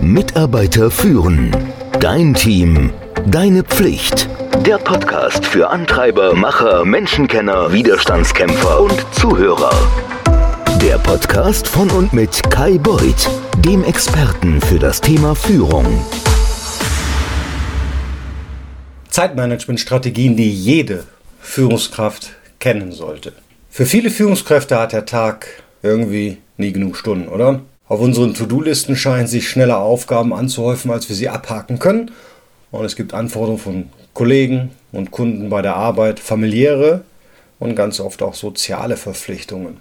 Mitarbeiter führen. Dein Team. Deine Pflicht. Der Podcast für Antreiber, Macher, Menschenkenner, Widerstandskämpfer und Zuhörer. Der Podcast von und mit Kai Beuth, dem Experten für das Thema Führung. Zeitmanagement-Strategien, die jede Führungskraft kennen sollte. Für viele Führungskräfte hat der Tag irgendwie nie genug Stunden, oder? Auf unseren To-Do-Listen scheinen sich schneller Aufgaben anzuhäufen, als wir sie abhaken können. Und es gibt Anforderungen von Kollegen und Kunden bei der Arbeit, familiäre und ganz oft auch soziale Verpflichtungen.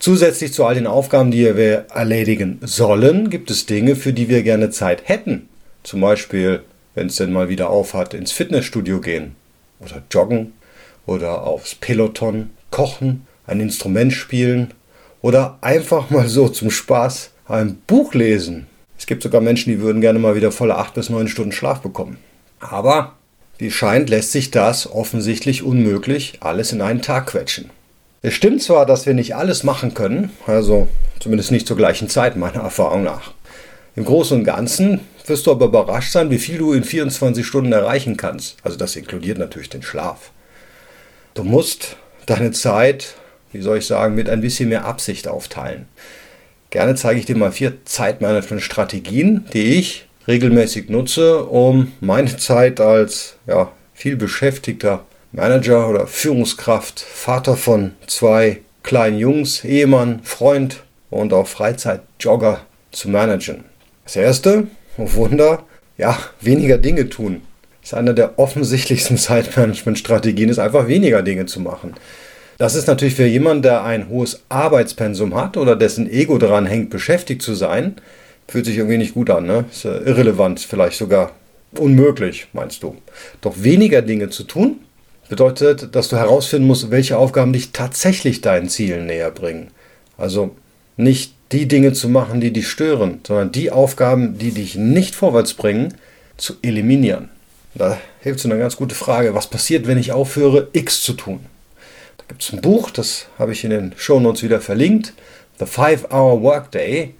Zusätzlich zu all den Aufgaben, die wir erledigen sollen, gibt es Dinge, für die wir gerne Zeit hätten. Zum Beispiel, wenn es denn mal wieder aufhat, ins Fitnessstudio gehen oder joggen oder aufs Peloton, kochen, ein Instrument spielen oder einfach mal so zum Spaß ein Buch lesen. Es gibt sogar Menschen, die würden gerne mal wieder volle 8 bis 9 Stunden Schlaf bekommen. Aber wie scheint, lässt sich das offensichtlich unmöglich alles in einen Tag quetschen. Es stimmt zwar, dass wir nicht alles machen können, also zumindest nicht zur gleichen Zeit, meiner Erfahrung nach. Im Großen und Ganzen wirst du aber überrascht sein, wie viel du in 24 Stunden erreichen kannst. Also das inkludiert natürlich den Schlaf. Du musst deine Zeit wie soll ich sagen, mit ein bisschen mehr Absicht aufteilen. Gerne zeige ich dir mal vier Zeitmanagement-Strategien, die ich regelmäßig nutze, um meine Zeit als ja, viel beschäftigter Manager oder Führungskraft, Vater von zwei kleinen Jungs, Ehemann, Freund und auch Freizeitjogger zu managen. Das erste, oh Wunder, ja, weniger Dinge tun. Das ist eine der offensichtlichsten Zeitmanagement-Strategien, ist einfach weniger Dinge zu machen. Das ist natürlich für jemanden, der ein hohes Arbeitspensum hat oder dessen Ego daran hängt, beschäftigt zu sein, fühlt sich irgendwie nicht gut an. Ne? Ist ja irrelevant, vielleicht sogar unmöglich, meinst du. Doch weniger Dinge zu tun, bedeutet, dass du herausfinden musst, welche Aufgaben dich tatsächlich deinen Zielen näher bringen. Also nicht die Dinge zu machen, die dich stören, sondern die Aufgaben, die dich nicht vorwärts bringen, zu eliminieren. Da hilft so eine ganz gute Frage, was passiert, wenn ich aufhöre, X zu tun? Gibt es ein Buch, das habe ich in den Shownotes wieder verlinkt, The Five-Hour Workday.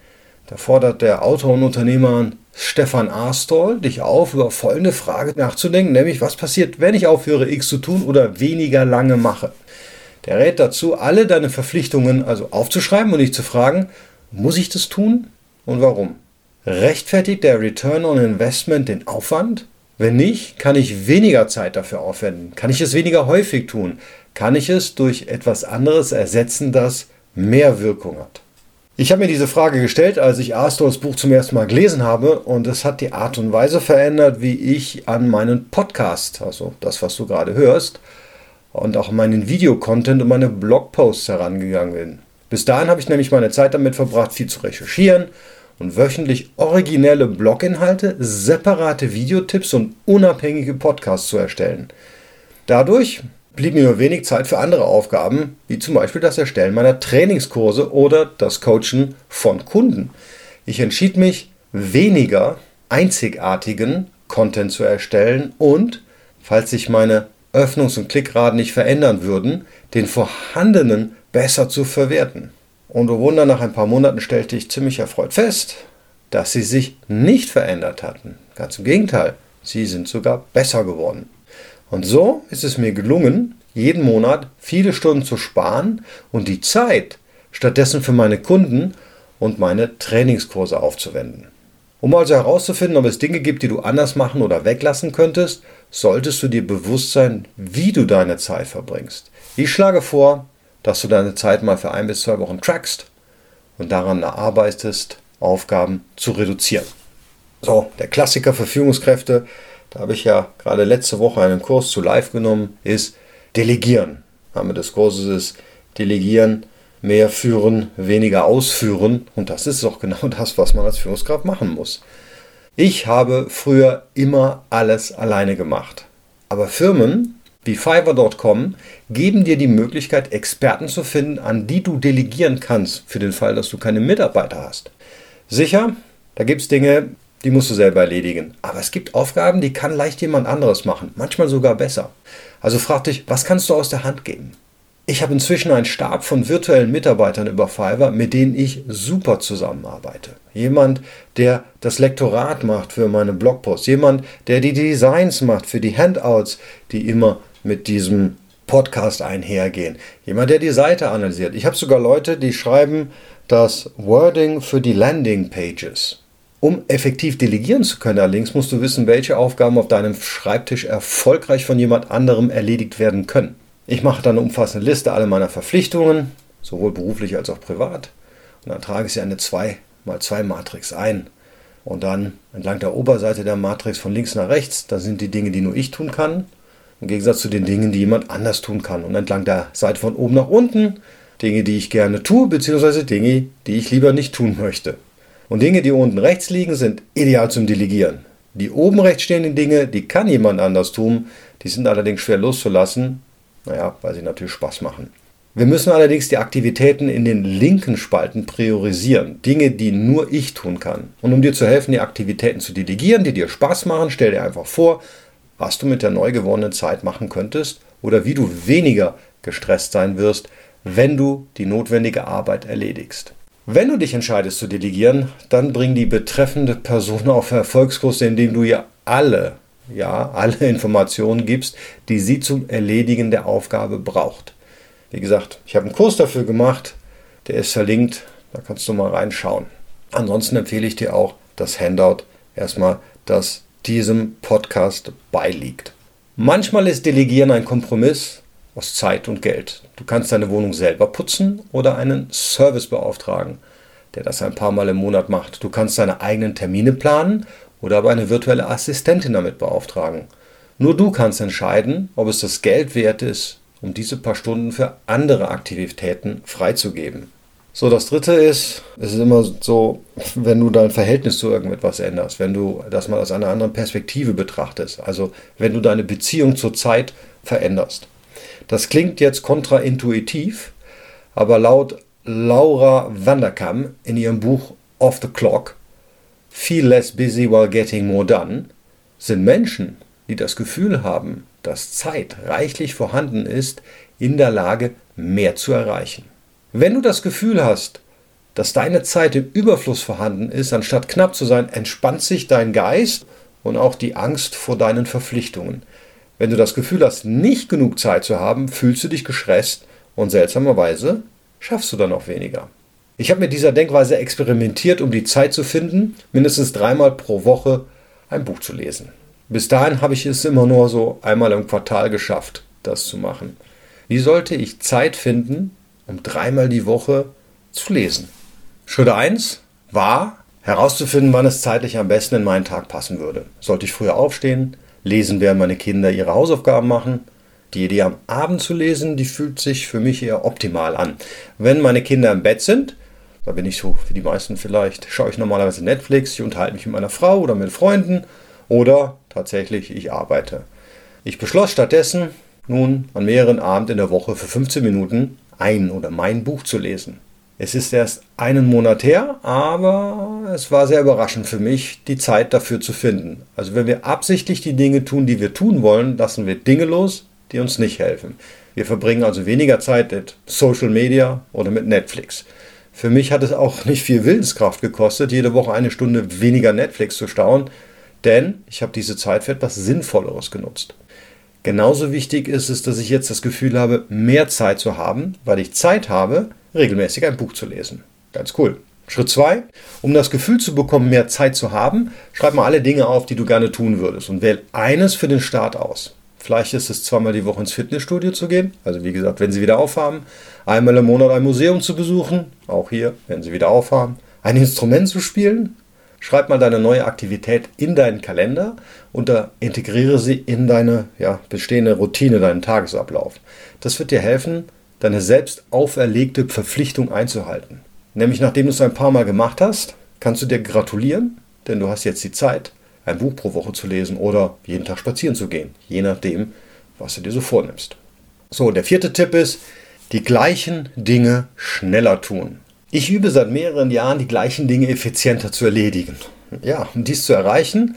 Da fordert der Autor und Unternehmer Stefan Arstol dich auf, über folgende Frage nachzudenken, nämlich was passiert, wenn ich aufhöre, X zu tun oder weniger lange mache. Der rät dazu, alle deine Verpflichtungen also aufzuschreiben und dich zu fragen, muss ich das tun und warum? Rechtfertigt der Return on Investment den Aufwand? Wenn nicht, kann ich weniger Zeit dafür aufwenden? Kann ich es weniger häufig tun? Kann ich es durch etwas anderes ersetzen, das mehr Wirkung hat? Ich habe mir diese Frage gestellt, als ich Astors Buch zum ersten Mal gelesen habe und es hat die Art und Weise verändert, wie ich an meinen Podcast, also das, was du gerade hörst, und auch meinen Videocontent und meine Blogposts herangegangen bin. Bis dahin habe ich nämlich meine Zeit damit verbracht, viel zu recherchieren und wöchentlich originelle Bloginhalte, separate Videotipps und unabhängige Podcasts zu erstellen. Dadurch blieb mir nur wenig Zeit für andere Aufgaben, wie zum Beispiel das Erstellen meiner Trainingskurse oder das Coachen von Kunden. Ich entschied mich, weniger einzigartigen Content zu erstellen und, falls sich meine Öffnungs- und Klickraten nicht verändern würden, den vorhandenen besser zu verwerten. Und oh Wunder, nach ein paar Monaten stellte ich ziemlich erfreut fest, dass sie sich nicht verändert hatten. Ganz im Gegenteil, sie sind sogar besser geworden. Und so ist es mir gelungen, jeden Monat viele Stunden zu sparen und die Zeit stattdessen für meine Kunden und meine Trainingskurse aufzuwenden. Um also herauszufinden, ob es Dinge gibt, die du anders machen oder weglassen könntest, solltest du dir bewusst sein, wie du deine Zeit verbringst. Ich schlage vor, dass du deine Zeit mal für ein bis zwei Wochen trackst und daran arbeitest, Aufgaben zu reduzieren. So, der Klassiker für Führungskräfte, da habe ich ja gerade letzte Woche einen Kurs zu live genommen, ist Delegieren. Name des Kurses ist Delegieren, mehr führen, weniger ausführen. Und das ist auch genau das, was man als Führungskraft machen muss. Ich habe früher immer alles alleine gemacht. Aber Firmen wie Fiverr.com geben dir die Möglichkeit, Experten zu finden, an die du delegieren kannst, für den Fall, dass du keine Mitarbeiter hast. Sicher, da gibt es Dinge, die musst du selber erledigen. Aber es gibt Aufgaben, die kann leicht jemand anderes machen, manchmal sogar besser. Also frag dich, was kannst du aus der Hand geben? Ich habe inzwischen einen Stab von virtuellen Mitarbeitern über Fiverr, mit denen ich super zusammenarbeite. Jemand, der das Lektorat macht für meine Blogposts, jemand, der die Designs macht für die Handouts, die immer mit diesem Podcast einhergehen, jemand, der die Seite analysiert. Ich habe sogar Leute, die schreiben das Wording für die Landing Pages. Um effektiv delegieren zu können, allerdings musst du wissen, welche Aufgaben auf deinem Schreibtisch erfolgreich von jemand anderem erledigt werden können. Ich mache dann eine umfassende Liste aller meiner Verpflichtungen, sowohl beruflich als auch privat. Und dann trage ich sie eine 2x2 Matrix ein. Und dann entlang der Oberseite der Matrix von links nach rechts, da sind die Dinge, die nur ich tun kann. Im Gegensatz zu den Dingen, die jemand anders tun kann. Und entlang der Seite von oben nach unten, Dinge, die ich gerne tue, beziehungsweise Dinge, die ich lieber nicht tun möchte. Und Dinge, die unten rechts liegen, sind ideal zum Delegieren. Die oben rechts stehenden Dinge, die kann jemand anders tun, die sind allerdings schwer loszulassen, naja, weil sie natürlich Spaß machen. Wir müssen allerdings die Aktivitäten in den linken Spalten priorisieren. Dinge, die nur ich tun kann. Und um dir zu helfen, die Aktivitäten zu delegieren, die dir Spaß machen, stell dir einfach vor, was du mit der neu gewonnenen Zeit machen könntest oder wie du weniger gestresst sein wirst, wenn du die notwendige Arbeit erledigst. Wenn du dich entscheidest zu delegieren, dann bring die betreffende Person auf Erfolgskurs, indem du ihr alle ja, alle Informationen gibst, die sie zum Erledigen der Aufgabe braucht. Wie gesagt, ich habe einen Kurs dafür gemacht, der ist verlinkt, da kannst du mal reinschauen. Ansonsten empfehle ich dir auch das Handout erstmal, das diesem Podcast beiliegt. Manchmal ist Delegieren ein Kompromiss aus Zeit und Geld. Du kannst deine Wohnung selber putzen oder einen Service beauftragen, der das ein paar Mal im Monat macht. Du kannst deine eigenen Termine planen oder aber eine virtuelle Assistentin damit beauftragen. Nur du kannst entscheiden, ob es das Geld wert ist, um diese paar Stunden für andere Aktivitäten freizugeben. So, das dritte ist, es ist immer so, wenn du dein Verhältnis zu irgendetwas änderst, wenn du das mal aus einer anderen Perspektive betrachtest, also wenn du deine Beziehung zur Zeit veränderst. Das klingt jetzt kontraintuitiv, aber laut Laura Vanderkam in ihrem Buch Off the Clock Feel Less Busy While Getting More Done sind Menschen, die das Gefühl haben, dass Zeit reichlich vorhanden ist, in der Lage, mehr zu erreichen. Wenn du das Gefühl hast, dass deine Zeit im Überfluss vorhanden ist, anstatt knapp zu sein, entspannt sich dein Geist und auch die Angst vor deinen Verpflichtungen. Wenn du das Gefühl hast, nicht genug Zeit zu haben, fühlst du dich gestresst und seltsamerweise schaffst du dann auch weniger. Ich habe mit dieser Denkweise experimentiert, um die Zeit zu finden, mindestens dreimal pro Woche ein Buch zu lesen. Bis dahin habe ich es immer nur so einmal im Quartal geschafft, das zu machen. Wie sollte ich Zeit finden, um dreimal die Woche zu lesen? Schritt 1 war herauszufinden, wann es zeitlich am besten in meinen Tag passen würde. Sollte ich früher aufstehen, lesen, während meine Kinder ihre Hausaufgaben machen, die Idee am Abend zu lesen, die fühlt sich für mich eher optimal an. Wenn meine Kinder im Bett sind, da bin ich so, wie die meisten vielleicht, schaue ich normalerweise Netflix, ich unterhalte mich mit meiner Frau oder mit Freunden oder tatsächlich ich arbeite. Ich beschloss stattdessen, nun an mehreren Abenden in der Woche für 15 Minuten ein oder mein Buch zu lesen. Es ist erst einen Monat her, aber es war sehr überraschend für mich, die Zeit dafür zu finden. Also wenn wir absichtlich die Dinge tun, die wir tun wollen, lassen wir Dinge los, die uns nicht helfen. Wir verbringen also weniger Zeit mit Social Media oder mit Netflix. Für mich hat es auch nicht viel Willenskraft gekostet, jede Woche eine Stunde weniger Netflix zu stauen, denn ich habe diese Zeit für etwas Sinnvolleres genutzt. Genauso wichtig ist es, dass ich jetzt das Gefühl habe, mehr Zeit zu haben, weil ich Zeit habe, regelmäßig ein Buch zu lesen. Ganz cool. Schritt 2. Um das Gefühl zu bekommen, mehr Zeit zu haben, schreib mal alle Dinge auf, die du gerne tun würdest und wähl eines für den Start aus. Vielleicht ist es zweimal die Woche ins Fitnessstudio zu gehen, also wie gesagt, wenn sie wieder aufhaben, einmal im Monat ein Museum zu besuchen, auch hier, wenn sie wieder aufhaben, ein Instrument zu spielen. Schreib mal deine neue Aktivität in deinen Kalender und integriere sie in deine ja, bestehende Routine, deinen Tagesablauf. Das wird dir helfen, deine selbst auferlegte Verpflichtung einzuhalten. Nämlich nachdem du es ein paar Mal gemacht hast, kannst du dir gratulieren, denn du hast jetzt die Zeit, ein Buch pro Woche zu lesen oder jeden Tag spazieren zu gehen, je nachdem, was du dir so vornimmst. So, der vierte Tipp ist, die gleichen Dinge schneller tun. Ich übe seit mehreren Jahren, die gleichen Dinge effizienter zu erledigen. Ja, um dies zu erreichen,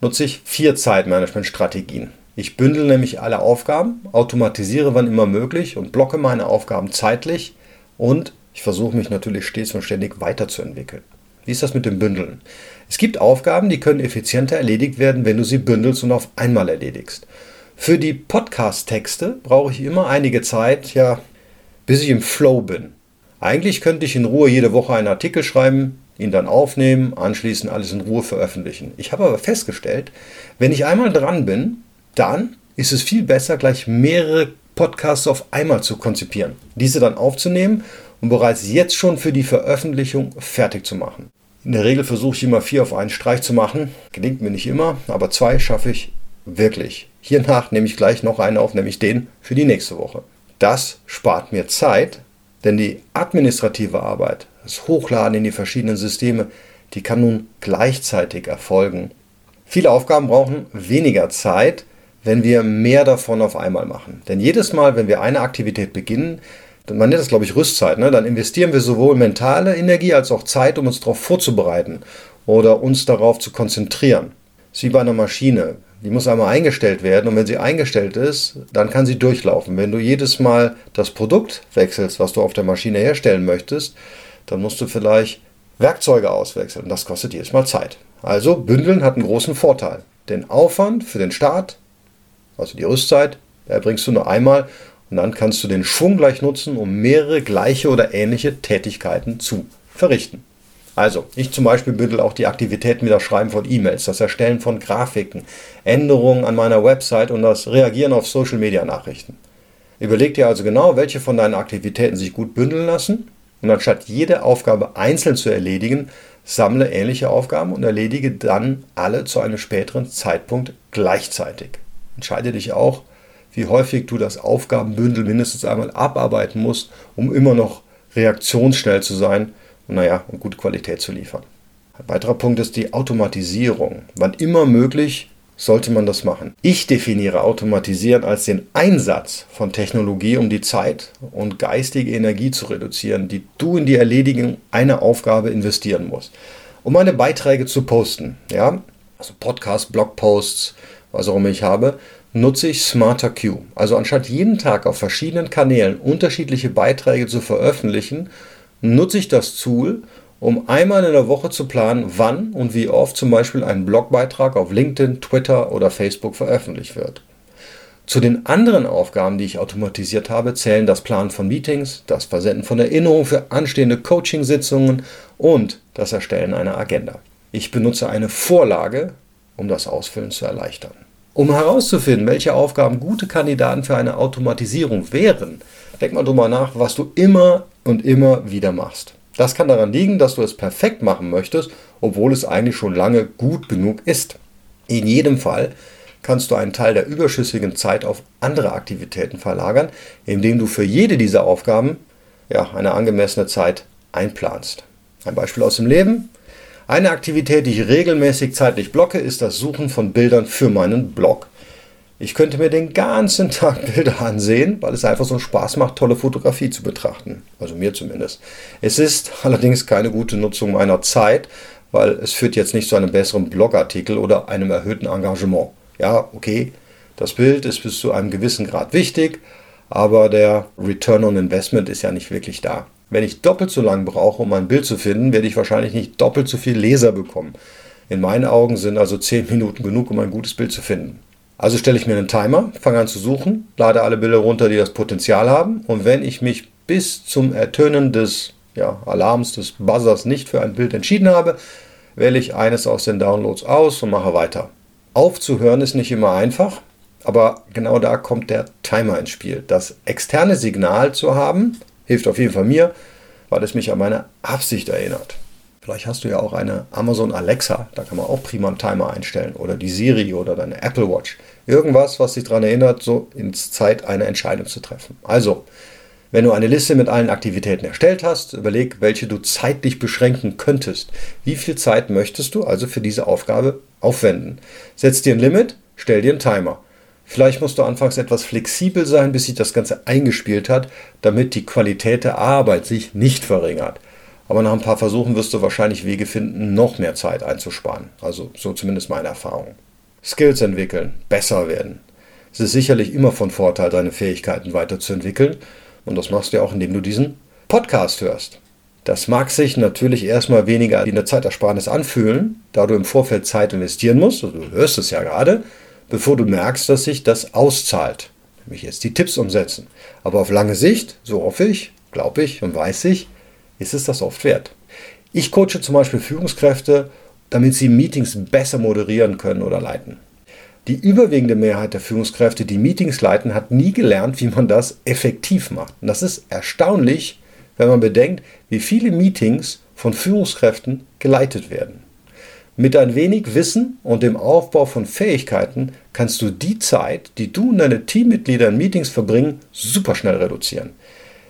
nutze ich vier Zeitmanagement-Strategien. Ich bündel nämlich alle Aufgaben, automatisiere wann immer möglich und blocke meine Aufgaben zeitlich und ich versuche mich natürlich stets und ständig weiterzuentwickeln. Wie ist das mit dem Bündeln? Es gibt Aufgaben, die können effizienter erledigt werden, wenn du sie bündelst und auf einmal erledigst. Für die Podcast-Texte brauche ich immer einige Zeit, ja, bis ich im Flow bin. Eigentlich könnte ich in Ruhe jede Woche einen Artikel schreiben, ihn dann aufnehmen, anschließend alles in Ruhe veröffentlichen. Ich habe aber festgestellt, wenn ich einmal dran bin, dann ist es viel besser, gleich mehrere Podcasts auf einmal zu konzipieren, diese dann aufzunehmen und bereits jetzt schon für die Veröffentlichung fertig zu machen. In der Regel versuche ich immer vier auf einen Streich zu machen. Gelingt mir nicht immer, aber zwei schaffe ich wirklich. Hiernach nehme ich gleich noch einen auf, nämlich den für die nächste Woche. Das spart mir Zeit, denn die administrative Arbeit, das Hochladen in die verschiedenen Systeme, die kann nun gleichzeitig erfolgen. Viele Aufgaben brauchen weniger Zeit, wenn wir mehr davon auf einmal machen. Denn jedes Mal, wenn wir eine Aktivität beginnen, man nennt das, glaube ich, Rüstzeit, ne? dann investieren wir sowohl mentale Energie als auch Zeit, um uns darauf vorzubereiten oder uns darauf zu konzentrieren. Das ist wie bei einer Maschine. Die muss einmal eingestellt werden und wenn sie eingestellt ist, dann kann sie durchlaufen. Wenn du jedes Mal das Produkt wechselst, was du auf der Maschine herstellen möchtest, dann musst du vielleicht Werkzeuge auswechseln. Das kostet jedes Mal Zeit. Also bündeln hat einen großen Vorteil. Den Aufwand für den Start, also die Rüstzeit, erbringst du nur einmal und dann kannst du den Schwung gleich nutzen, um mehrere gleiche oder ähnliche Tätigkeiten zu verrichten. Also, ich zum Beispiel bündel auch die Aktivitäten wie das Schreiben von E-Mails, das Erstellen von Grafiken, Änderungen an meiner Website und das Reagieren auf Social-Media-Nachrichten. Überleg dir also genau, welche von deinen Aktivitäten sich gut bündeln lassen und anstatt jede Aufgabe einzeln zu erledigen, sammle ähnliche Aufgaben und erledige dann alle zu einem späteren Zeitpunkt gleichzeitig. Entscheide dich auch, wie häufig du das Aufgabenbündel mindestens einmal abarbeiten musst, um immer noch reaktionsschnell zu sein und naja, und gute Qualität zu liefern. Ein weiterer Punkt ist die Automatisierung. Wann immer möglich sollte man das machen. Ich definiere Automatisieren als den Einsatz von Technologie, um die Zeit und geistige Energie zu reduzieren, die du in die Erledigung einer Aufgabe investieren musst. Um meine Beiträge zu posten, ja, also Podcasts, Blogposts, was auch immer ich habe, nutze ich Smarter Q. Also anstatt jeden Tag auf verschiedenen Kanälen unterschiedliche Beiträge zu veröffentlichen, nutze ich das Tool, um einmal in der Woche zu planen, wann und wie oft zum Beispiel ein Blogbeitrag auf LinkedIn, Twitter oder Facebook veröffentlicht wird. Zu den anderen Aufgaben, die ich automatisiert habe, zählen das Planen von Meetings, das Versenden von Erinnerungen für anstehende Coaching-Sitzungen und das Erstellen einer Agenda. Ich benutze eine Vorlage, um das Ausfüllen zu erleichtern. Um herauszufinden, welche Aufgaben gute Kandidaten für eine Automatisierung wären, denk mal drüber nach, was du immer und immer wieder machst. Das kann daran liegen, dass du es perfekt machen möchtest, obwohl es eigentlich schon lange gut genug ist. In jedem Fall kannst du einen Teil der überschüssigen Zeit auf andere Aktivitäten verlagern, indem du für jede dieser Aufgaben ja, eine angemessene Zeit einplanst. Ein Beispiel aus dem Leben. Eine Aktivität, die ich regelmäßig zeitlich blocke, ist das Suchen von Bildern für meinen Blog. Ich könnte mir den ganzen Tag Bilder ansehen, weil es einfach so Spaß macht, tolle Fotografie zu betrachten. Also mir zumindest. Es ist allerdings keine gute Nutzung meiner Zeit, weil es führt jetzt nicht zu einem besseren Blogartikel oder einem erhöhten Engagement. Ja, okay, das Bild ist bis zu einem gewissen Grad wichtig, aber der Return on Investment ist ja nicht wirklich da. Wenn ich doppelt so lang brauche, um ein Bild zu finden, werde ich wahrscheinlich nicht doppelt so viel Leser bekommen. In meinen Augen sind also 10 Minuten genug, um ein gutes Bild zu finden. Also stelle ich mir einen Timer, fange an zu suchen, lade alle Bilder runter, die das Potenzial haben und wenn ich mich bis zum Ertönen des ja, Alarms, des Buzzers nicht für ein Bild entschieden habe, wähle ich eines aus den Downloads aus und mache weiter. Aufzuhören ist nicht immer einfach, aber genau da kommt der Timer ins Spiel. Das externe Signal zu haben, Hilft auf jeden Fall mir, weil es mich an meine Absicht erinnert. Vielleicht hast du ja auch eine Amazon Alexa, da kann man auch prima einen Timer einstellen. Oder die Siri oder deine Apple Watch. Irgendwas, was dich daran erinnert, so ins Zeit eine Entscheidung zu treffen. Also, wenn du eine Liste mit allen Aktivitäten erstellt hast, überleg, welche du zeitlich beschränken könntest. Wie viel Zeit möchtest du also für diese Aufgabe aufwenden? Setz dir ein Limit, stell dir einen Timer. Vielleicht musst du anfangs etwas flexibel sein, bis sich das Ganze eingespielt hat, damit die Qualität der Arbeit sich nicht verringert. Aber nach ein paar Versuchen wirst du wahrscheinlich Wege finden, noch mehr Zeit einzusparen. Also so zumindest meine Erfahrung. Skills entwickeln, besser werden. Es ist sicherlich immer von Vorteil, deine Fähigkeiten weiterzuentwickeln. Und das machst du ja auch, indem du diesen Podcast hörst. Das mag sich natürlich erstmal weniger wie eine Zeitersparnis anfühlen, da du im Vorfeld Zeit investieren musst, also du hörst es ja gerade, bevor du merkst, dass sich das auszahlt. Nämlich jetzt die Tipps umsetzen. Aber auf lange Sicht, so hoffe ich, glaube ich und weiß ich, ist es das oft wert. Ich coache zum Beispiel Führungskräfte, damit sie Meetings besser moderieren können oder leiten. Die überwiegende Mehrheit der Führungskräfte, die Meetings leiten, hat nie gelernt, wie man das effektiv macht. Und das ist erstaunlich, wenn man bedenkt, wie viele Meetings von Führungskräften geleitet werden. Mit ein wenig Wissen und dem Aufbau von Fähigkeiten kannst du die Zeit, die du und deine Teammitglieder in Meetings verbringen, super schnell reduzieren.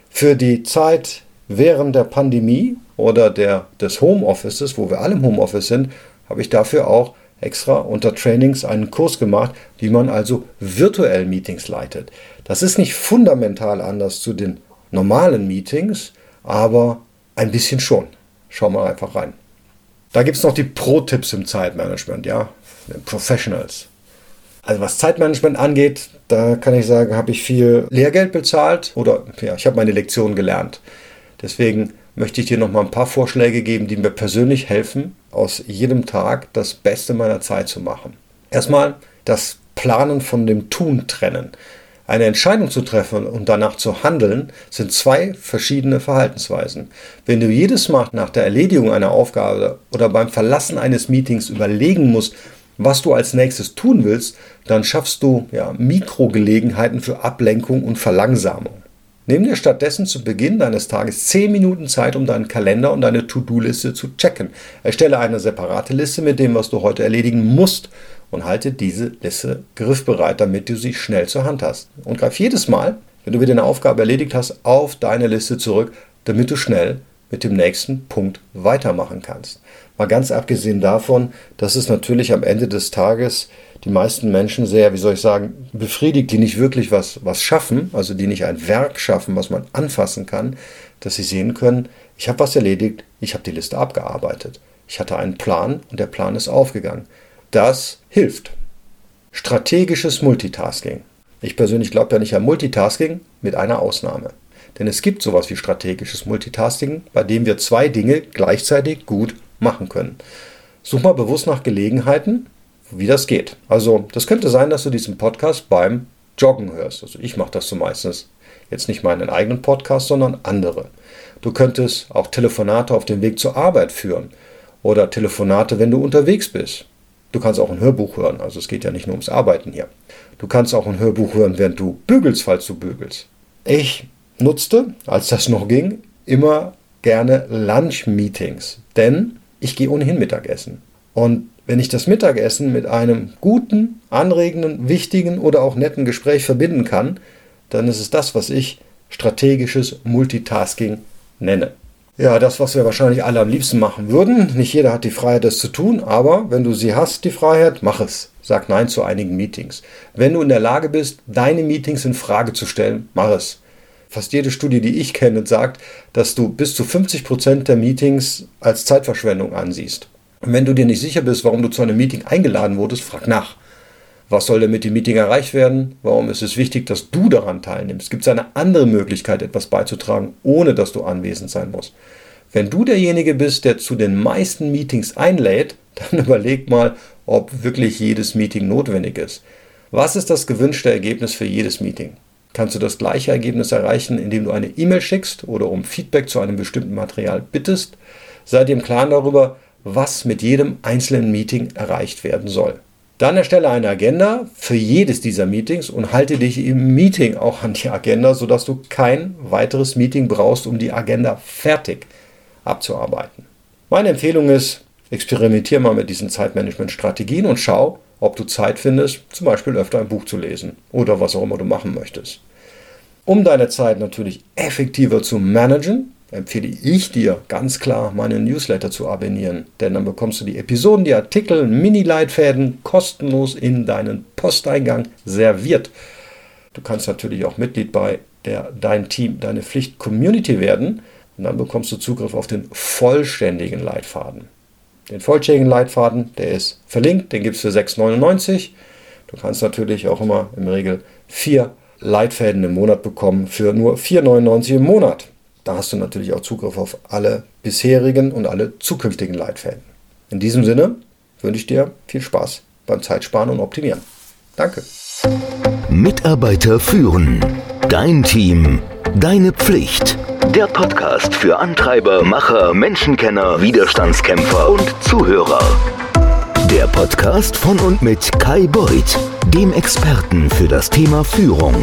Für die Zeit während der Pandemie oder der, des Homeoffices, wo wir alle im Homeoffice sind, habe ich dafür auch extra unter Trainings einen Kurs gemacht, wie man also virtuell Meetings leitet. Das ist nicht fundamental anders zu den normalen Meetings, aber ein bisschen schon. Schau mal einfach rein. Da gibt es noch die Pro-Tipps im Zeitmanagement, ja, Professionals. Also was Zeitmanagement angeht, da kann ich sagen, habe ich viel Lehrgeld bezahlt oder ja, ich habe meine Lektion gelernt. Deswegen möchte ich dir noch mal ein paar Vorschläge geben, die mir persönlich helfen, aus jedem Tag das Beste meiner Zeit zu machen. Erstmal das Planen von dem Tun trennen. Eine Entscheidung zu treffen und danach zu handeln, sind zwei verschiedene Verhaltensweisen. Wenn du jedes Mal nach der Erledigung einer Aufgabe oder beim Verlassen eines Meetings überlegen musst, was du als nächstes tun willst, dann schaffst du ja, Mikrogelegenheiten für Ablenkung und Verlangsamung. Nimm dir stattdessen zu Beginn deines Tages 10 Minuten Zeit, um deinen Kalender und deine To-Do-Liste zu checken. Erstelle eine separate Liste mit dem, was du heute erledigen musst und halte diese Liste griffbereit, damit du sie schnell zur Hand hast. Und greif jedes Mal, wenn du wieder eine Aufgabe erledigt hast, auf deine Liste zurück, damit du schnell mit dem nächsten Punkt weitermachen kannst. Mal ganz abgesehen davon, dass es natürlich am Ende des Tages die meisten Menschen sehr, wie soll ich sagen, befriedigt, die nicht wirklich was, was schaffen, also die nicht ein Werk schaffen, was man anfassen kann, dass sie sehen können, ich habe was erledigt, ich habe die Liste abgearbeitet. Ich hatte einen Plan und der Plan ist aufgegangen. Das hilft. Strategisches Multitasking. Ich persönlich glaube ja nicht an Multitasking mit einer Ausnahme. Denn es gibt sowas wie strategisches Multitasking, bei dem wir zwei Dinge gleichzeitig gut machen können. Such mal bewusst nach Gelegenheiten, wie das geht. Also, das könnte sein, dass du diesen Podcast beim Joggen hörst. Also, ich mache das so meistens. Jetzt nicht meinen eigenen Podcast, sondern andere. Du könntest auch Telefonate auf dem Weg zur Arbeit führen oder Telefonate, wenn du unterwegs bist. Du kannst auch ein Hörbuch hören, also es geht ja nicht nur ums Arbeiten hier. Du kannst auch ein Hörbuch hören, während du bügelst, falls du bügelst. Ich nutzte, als das noch ging, immer gerne Lunch-Meetings, denn ich gehe ohnehin Mittagessen. Und wenn ich das Mittagessen mit einem guten, anregenden, wichtigen oder auch netten Gespräch verbinden kann, dann ist es das, was ich strategisches Multitasking nenne. Ja, das, was wir wahrscheinlich alle am liebsten machen würden. Nicht jeder hat die Freiheit, das zu tun, aber wenn du sie hast, die Freiheit, mach es. Sag Nein zu einigen Meetings. Wenn du in der Lage bist, deine Meetings in Frage zu stellen, mach es. Fast jede Studie, die ich kenne, sagt, dass du bis zu 50 Prozent der Meetings als Zeitverschwendung ansiehst. Und wenn du dir nicht sicher bist, warum du zu einem Meeting eingeladen wurdest, frag nach. Was soll denn mit dem Meeting erreicht werden? Warum ist es wichtig, dass du daran teilnimmst? Gibt es eine andere Möglichkeit, etwas beizutragen, ohne dass du anwesend sein musst? Wenn du derjenige bist, der zu den meisten Meetings einlädt, dann überleg mal, ob wirklich jedes Meeting notwendig ist. Was ist das gewünschte Ergebnis für jedes Meeting? Kannst du das gleiche Ergebnis erreichen, indem du eine E-Mail schickst oder um Feedback zu einem bestimmten Material bittest? Sei dir im Klaren darüber, was mit jedem einzelnen Meeting erreicht werden soll. Dann erstelle eine Agenda für jedes dieser Meetings und halte dich im Meeting auch an die Agenda, sodass du kein weiteres Meeting brauchst, um die Agenda fertig abzuarbeiten. Meine Empfehlung ist, experimentiere mal mit diesen Zeitmanagement-Strategien und schau, ob du Zeit findest, zum Beispiel öfter ein Buch zu lesen oder was auch immer du machen möchtest. Um deine Zeit natürlich effektiver zu managen, empfehle ich dir ganz klar, meinen Newsletter zu abonnieren. Denn dann bekommst du die Episoden, die Artikel, Mini-Leitfäden kostenlos in deinen Posteingang serviert. Du kannst natürlich auch Mitglied bei der Dein Team, Deine Pflicht Community werden. Und dann bekommst du Zugriff auf den vollständigen Leitfaden. Den vollständigen Leitfaden, der ist verlinkt, den gibt es für 6,99. Du kannst natürlich auch immer im Regel vier Leitfäden im Monat bekommen für nur 4,99 im Monat. Da hast du natürlich auch Zugriff auf alle bisherigen und alle zukünftigen Leitfäden. In diesem Sinne wünsche ich dir viel Spaß beim Zeitsparen und Optimieren. Danke. Mitarbeiter führen. Dein Team. Deine Pflicht. Der Podcast für Antreiber, Macher, Menschenkenner, Widerstandskämpfer und Zuhörer. Der Podcast von und mit Kai Beuth, dem Experten für das Thema Führung.